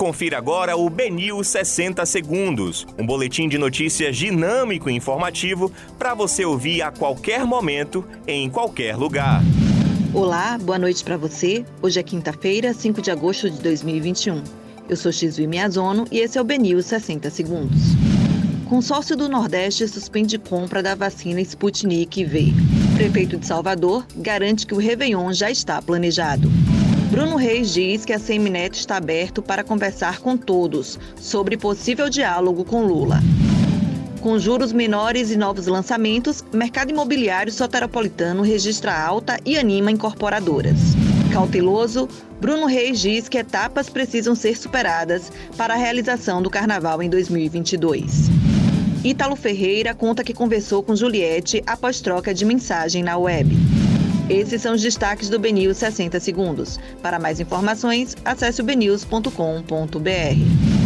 Confira agora o Benil 60 Segundos, um boletim de notícias dinâmico e informativo para você ouvir a qualquer momento, em qualquer lugar. Olá, boa noite para você. Hoje é quinta-feira, 5 de agosto de 2021. Eu sou Xui Miazono e esse é o Benil 60 Segundos. Consórcio do Nordeste suspende compra da vacina Sputnik V. Prefeito de Salvador garante que o Réveillon já está planejado. Bruno Reis diz que a Semineto está aberto para conversar com todos sobre possível diálogo com Lula. Com juros menores e novos lançamentos, mercado imobiliário soteropolitano registra alta e anima incorporadoras. Cauteloso, Bruno Reis diz que etapas precisam ser superadas para a realização do carnaval em 2022. Ítalo Ferreira conta que conversou com Juliette após troca de mensagem na web. Esses são os destaques do BNews 60 Segundos. Para mais informações, acesse o bnews.com.br.